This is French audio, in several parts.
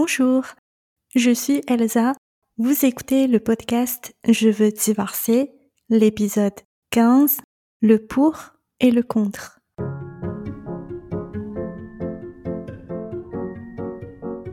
Bonjour, je suis Elsa. Vous écoutez le podcast Je veux divorcer, l'épisode 15, le pour et le contre.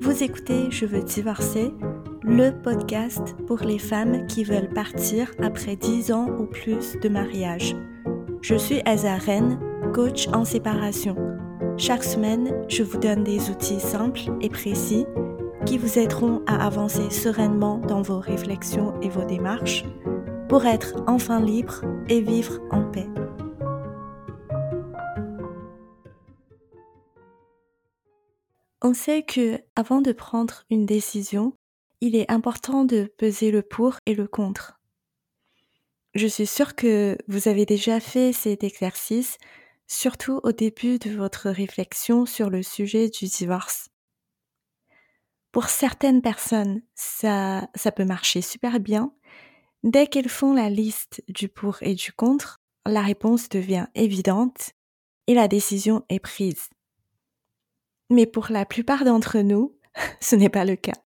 Vous écoutez Je veux divorcer, le podcast pour les femmes qui veulent partir après 10 ans ou plus de mariage. Je suis Elsa Rennes, coach en séparation. Chaque semaine, je vous donne des outils simples et précis qui vous aideront à avancer sereinement dans vos réflexions et vos démarches pour être enfin libre et vivre en paix. On sait que avant de prendre une décision, il est important de peser le pour et le contre. Je suis sûre que vous avez déjà fait cet exercice, surtout au début de votre réflexion sur le sujet du divorce. Pour certaines personnes, ça, peut marcher super bien. Dès qu'elles font la liste du pour et du contre, la réponse devient évidente et la décision est prise. Mais pour la plupart d'entre nous, ce n'est pas le cas.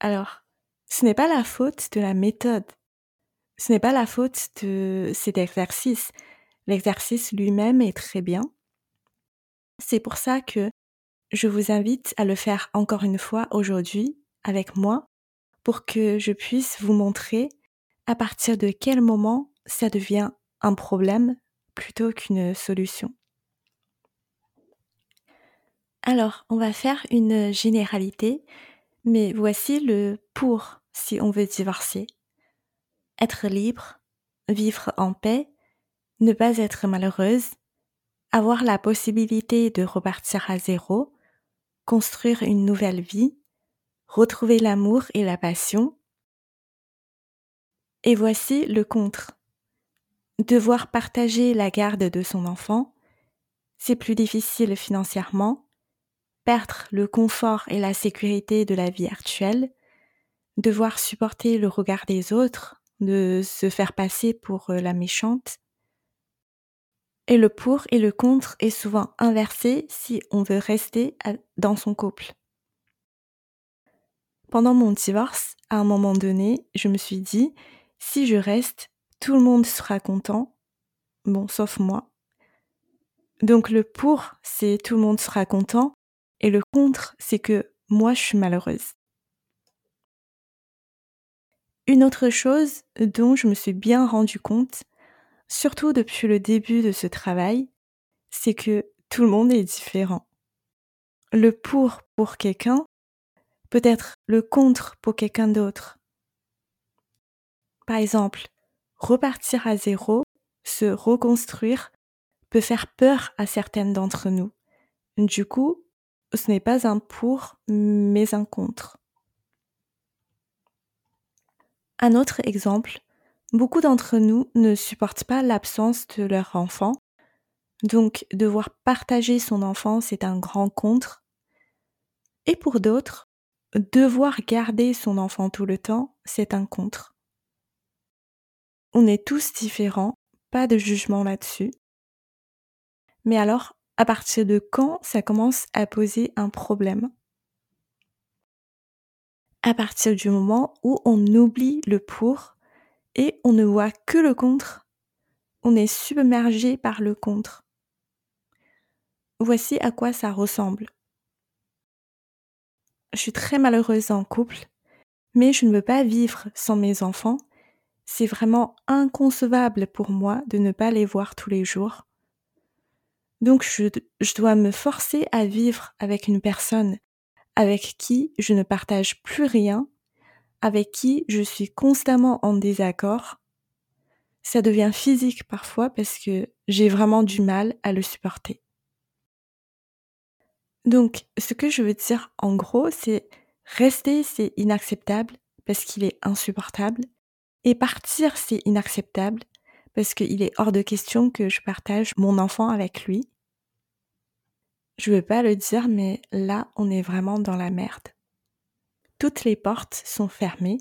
Alors, ce n'est pas la faute de la méthode. Ce n'est pas la faute de cet exercice. L'exercice lui-même est très bien. C'est pour ça que je vous invite à le faire encore une fois aujourd'hui avec moi pour que je puisse vous montrer à partir de quel moment ça devient un problème plutôt qu'une solution. Alors, on va faire une généralité, mais voici le pour si on veut divorcer. Être libre, vivre en paix, ne pas être malheureuse, avoir la possibilité de repartir à zéro, construire une nouvelle vie, retrouver l'amour et la passion. Et voici le contre. Devoir partager la garde de son enfant, c'est plus difficile financièrement, perdre le confort et la sécurité de la vie actuelle, devoir supporter le regard des autres, de se faire passer pour euh, la méchante, et le pour et le contre est souvent inversé si on veut rester dans son couple. Pendant mon divorce, à un moment donné, je me suis dit, si je reste, tout le monde sera content, bon, sauf moi. Donc le pour, c'est tout le monde sera content, et le contre, c'est que moi, je suis malheureuse. Une autre chose dont je me suis bien rendu compte, surtout depuis le début de ce travail, c'est que tout le monde est différent. Le pour pour quelqu'un peut être le contre pour quelqu'un d'autre. Par exemple, repartir à zéro, se reconstruire, peut faire peur à certaines d'entre nous. Du coup, ce n'est pas un pour, mais un contre. Un autre exemple, Beaucoup d'entre nous ne supportent pas l'absence de leur enfant, donc devoir partager son enfant, c'est un grand contre. Et pour d'autres, devoir garder son enfant tout le temps, c'est un contre. On est tous différents, pas de jugement là-dessus. Mais alors, à partir de quand ça commence à poser un problème? À partir du moment où on oublie le pour et on ne voit que le contre. On est submergé par le contre. Voici à quoi ça ressemble. Je suis très malheureuse en couple, mais je ne veux pas vivre sans mes enfants. C'est vraiment inconcevable pour moi de ne pas les voir tous les jours. Donc je, dois me forcer à vivre avec une personne avec qui je ne partage plus rien avec qui je suis constamment en désaccord, ça devient physique parfois parce que j'ai vraiment du mal à le supporter. Donc, ce que je veux dire en gros, c'est rester, c'est inacceptable parce qu'il est insupportable, et partir, c'est inacceptable parce qu'il est hors de question que je partage mon enfant avec lui. Je veux pas le dire, mais là, on est vraiment dans la merde. Toutes les portes sont fermées,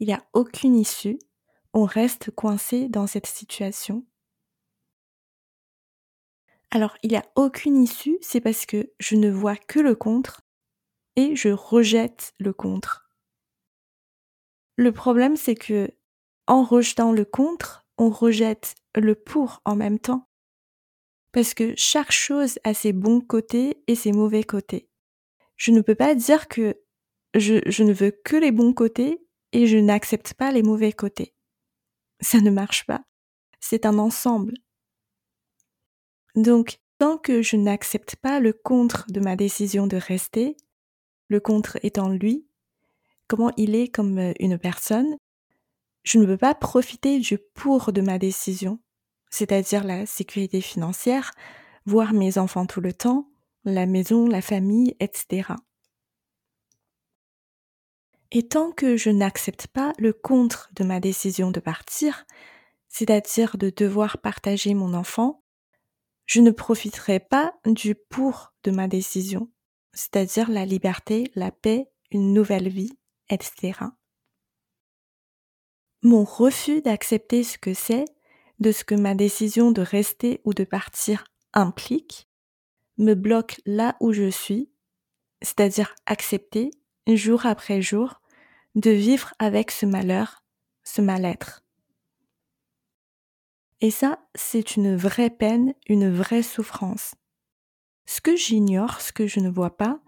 il n'y a aucune issue, on reste coincé dans cette situation. Alors, il n'y a aucune issue, c'est parce que je ne vois que le contre et je rejette le contre. Le problème, c'est que en rejetant le contre, on rejette le pour en même temps. Parce que chaque chose a ses bons côtés et ses mauvais côtés. Je ne peux pas dire que je, ne veux que les bons côtés et je n'accepte pas les mauvais côtés. Ça ne marche pas. C'est un ensemble. Donc, tant que je n'accepte pas le contre de ma décision de rester, le contre étant lui, comment il est comme euh, une personne, je ne peux pas profiter du pour de ma décision, c'est-à-dire la sécurité financière, voir mes enfants tout le temps, la maison, la famille, etc. Et tant que je n'accepte pas le contre de ma décision de partir, c'est-à-dire de devoir partager mon enfant, je ne profiterai pas du pour de ma décision, c'est-à-dire la liberté, la paix, une nouvelle vie, etc. Mon refus d'accepter ce que c'est, de ce que ma décision de rester ou de partir implique, me bloque là où je suis, c'est-à-dire accepter, jour après jour, de vivre avec ce malheur, ce mal-être. Et ça, c'est une vraie peine, une vraie souffrance. Ce que j'ignore, ce que je ne vois pas,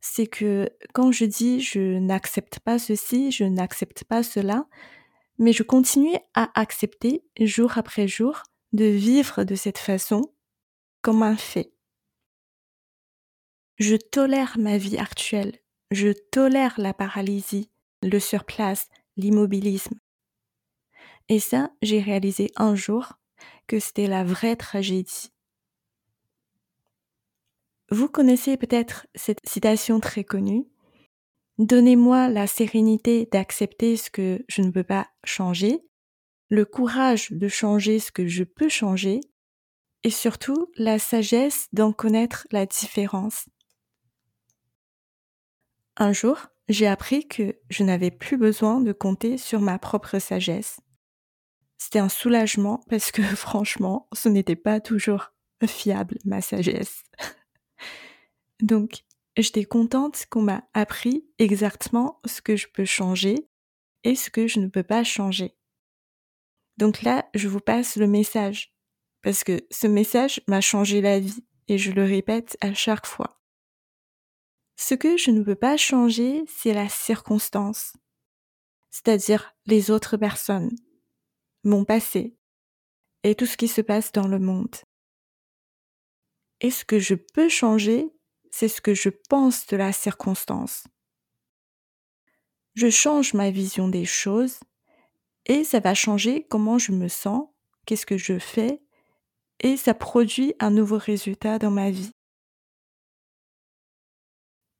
c'est que quand je dis je n'accepte pas ceci, je n'accepte pas cela, mais je continue à accepter jour après jour de vivre de cette façon comme un fait. Je tolère ma vie actuelle, je tolère la paralysie, le surplace, l'immobilisme. Et ça, j'ai réalisé un jour que c'était la vraie tragédie. Vous connaissez peut-être cette citation très connue. Donnez-moi la sérénité d'accepter ce que je ne peux pas changer, le courage de changer ce que je peux changer, et surtout la sagesse d'en connaître la différence. Un jour, j'ai appris que je n'avais plus besoin de compter sur ma propre sagesse. C'était un soulagement parce que franchement, ce n'était pas toujours fiable, ma sagesse. Donc, j'étais contente qu'on m'a appris exactement ce que je peux changer et ce que je ne peux pas changer. Donc là, je vous passe le message parce que ce message m'a changé la vie et je le répète à chaque fois. Ce que je ne peux pas changer, c'est la circonstance, c'est-à-dire les autres personnes, mon passé et tout ce qui se passe dans le monde. Et ce que je peux changer, c'est ce que je pense de la circonstance. Je change ma vision des choses et ça va changer comment je me sens, qu'est-ce que je fais et ça produit un nouveau résultat dans ma vie.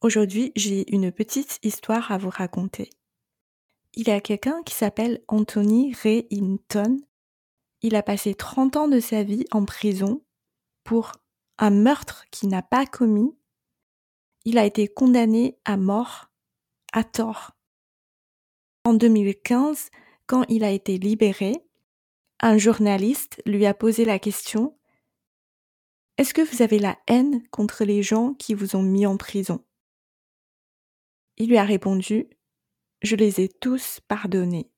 Aujourd'hui, j'ai une petite histoire à vous raconter. Il y a quelqu'un qui s'appelle Anthony Ray Hinton. Il a passé 30 ans de sa vie en prison pour un meurtre qu'il n'a pas commis. Il a été condamné à mort à tort. En 2015, quand il a été libéré, un journaliste lui a posé la question Est-ce que vous avez la haine contre les gens qui vous ont mis en prison? Il lui a répondu je les ai tous pardonnés.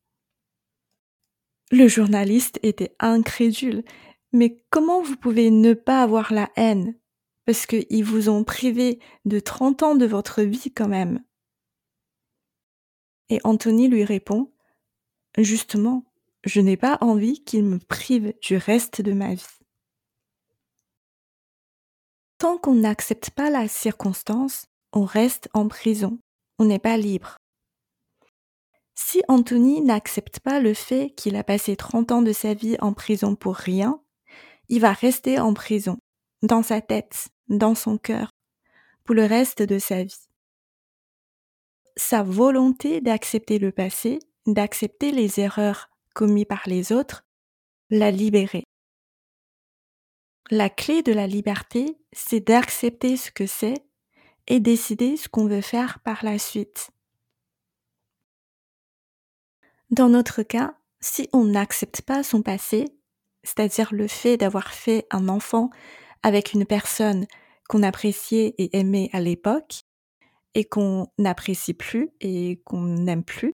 Le journaliste était incrédule. Mais comment vous pouvez ne pas avoir la haine? Parce qu'ils vous ont privé de 30 ans de votre vie quand même. Et Anthony lui répond, Justement, je n'ai pas envie qu'il me prive du reste de ma vie. Tant qu'on n'accepte pas la circonstance, on reste en prison, n'est pas libre. Si Anthony n'accepte pas le fait qu'il a passé 30 ans de sa vie en prison pour rien, il va rester en prison, dans sa tête, dans son cœur, pour le reste de sa vie. Sa volonté d'accepter le passé, d'accepter les erreurs commises par les autres, l'a libéré. La clé de la liberté, c'est d'accepter ce que c'est et décider ce qu'on veut faire par la suite. Dans notre cas, si on n'accepte pas son passé, c'est-à-dire le fait d'avoir fait un enfant avec une personne qu'on appréciait et aimait à l'époque, et qu'on n'apprécie plus et qu'on n'aime plus.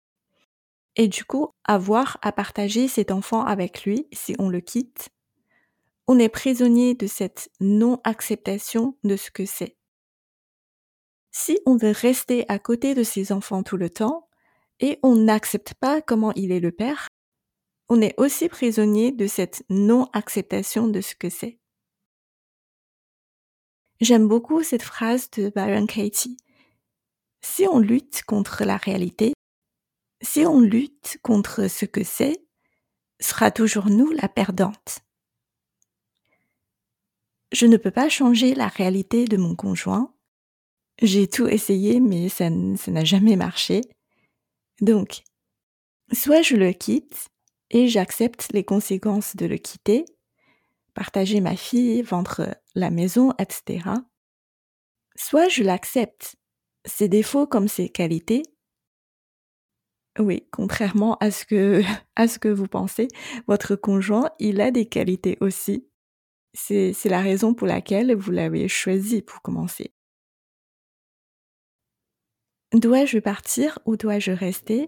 Et du coup, avoir à partager cet enfant avec lui si on le quitte. On est prisonnier de cette non-acceptation de ce que c'est. Si on veut rester à côté de ses enfants tout le temps et on n'accepte pas comment il est le père, on est aussi prisonnier de cette non-acceptation de ce que c'est. J'aime beaucoup cette phrase de Byron Katie. Si on lutte contre la réalité, si on lutte contre ce que c'est, sera toujours nous la perdante. Je ne peux pas changer la réalité de mon conjoint, j'ai tout essayé, mais ça, n'a jamais marché. Donc, soit je le quitte et j'accepte les conséquences de le quitter, partager ma fille, vendre la maison, etc. Soit je l'accepte, ses défauts comme ses qualités. Oui, contrairement à ce que, à ce que vous pensez, votre conjoint, il a des qualités aussi. C'est la raison pour laquelle vous l'avez choisi pour commencer. Dois-je partir ou dois-je rester?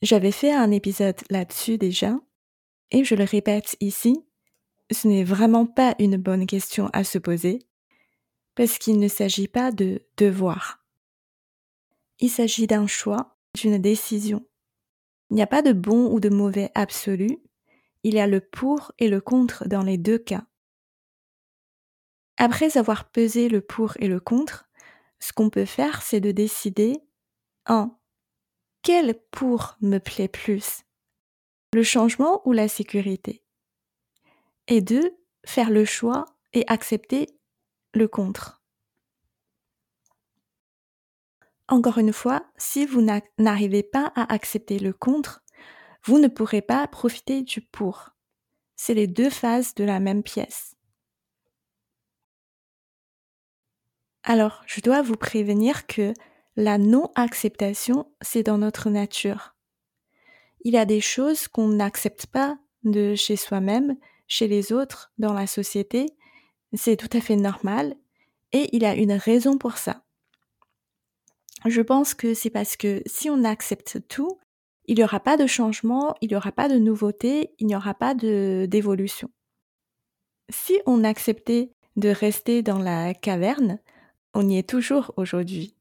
J'avais fait un épisode là-dessus déjà, et je le répète ici, ce n'est vraiment pas une bonne question à se poser, parce qu'il ne s'agit pas de devoir. Il s'agit d'un choix, d'une décision. Il n'y a pas de bon ou de mauvais absolu, il y a le pour et le contre dans les deux cas. Après avoir pesé le pour et le contre, ce qu'on peut faire, c'est de décider 1. Quel pour me plaît plus Le changement ou la sécurité? Et 2. Faire le choix et accepter le contre. Encore une fois, si vous n'arrivez pas à accepter le contre, vous ne pourrez pas profiter du pour. C'est les deux phases de la même pièce. Alors, je dois vous prévenir que la non-acceptation, c'est dans notre nature. Il y a des choses qu'on n'accepte pas de chez soi-même, chez les autres, dans la société. C'est tout à fait normal et il y a une raison pour ça. Je pense que c'est parce que si on accepte tout, il n'y aura pas de changement, il n'y aura pas de nouveauté, il n'y aura pas d'évolution. Si on acceptait de rester dans la caverne, on y est toujours aujourd'hui.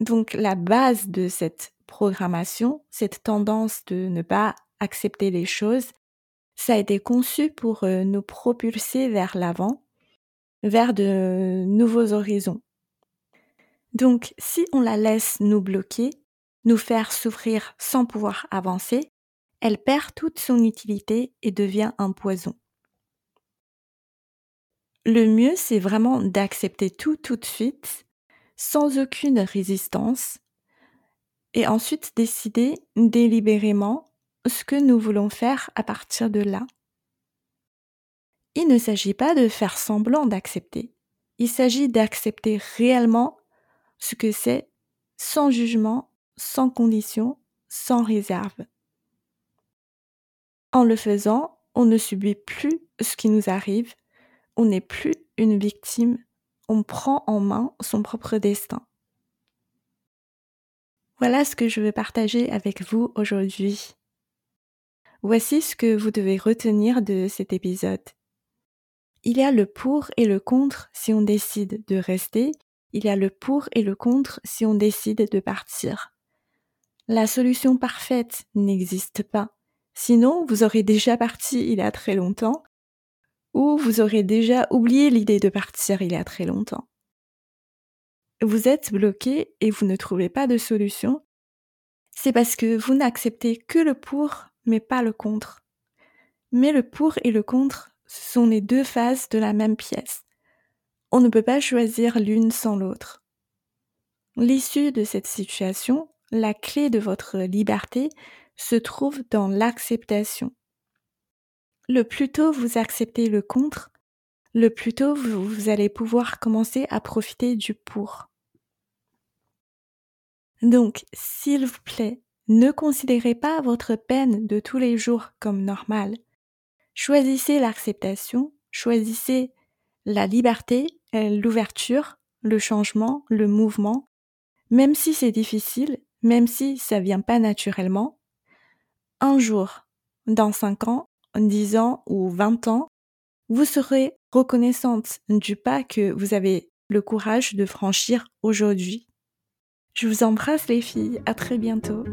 Donc la base de cette programmation, cette tendance de ne pas accepter les choses, ça a été conçu pour euh, nous propulser vers l'avant, vers de nouveaux horizons. Donc si on la laisse nous bloquer, nous faire souffrir sans pouvoir avancer, elle perd toute son utilité et devient un poison. Le mieux, c'est vraiment d'accepter tout tout de suite, sans aucune résistance, et ensuite décider délibérément ce que nous voulons faire à partir de là. Il ne s'agit pas de faire semblant d'accepter, il s'agit d'accepter réellement ce que c'est, sans jugement, sans condition, sans réserve. En le faisant, on ne subit plus ce qui nous arrive, on n'est plus une victime, on prend en main son propre destin. Voilà ce que je veux partager avec vous aujourd'hui. Voici ce que vous devez retenir de cet épisode. Il y a le pour et le contre si on décide de rester, il y a le pour et le contre si on décide de partir. La solution parfaite n'existe pas. Sinon, vous aurez déjà parti il y a très longtemps ou vous aurez déjà oublié l'idée de partir il y a très longtemps. Vous êtes bloqué et vous ne trouvez pas de solution, c'est parce que vous n'acceptez que le pour mais pas le contre. Mais le pour et le contre, sont les deux faces de la même pièce. On ne peut pas choisir l'une sans l'autre. L'issue de cette situation, la clé de votre liberté, se trouve dans l'acceptation le plus tôt vous acceptez le contre, le plus tôt vous, allez pouvoir commencer à profiter du pour. Donc, s'il vous plaît, ne considérez pas votre peine de tous les jours comme normale. Choisissez l'acceptation, choisissez la liberté, l'ouverture, le changement, le mouvement, même si c'est difficile, même si ça vient pas naturellement, un jour, dans cinq ans, dix ans ou vingt ans, vous serez reconnaissante du pas que vous avez le courage de franchir aujourd'hui. Je vous embrasse les filles, à très bientôt.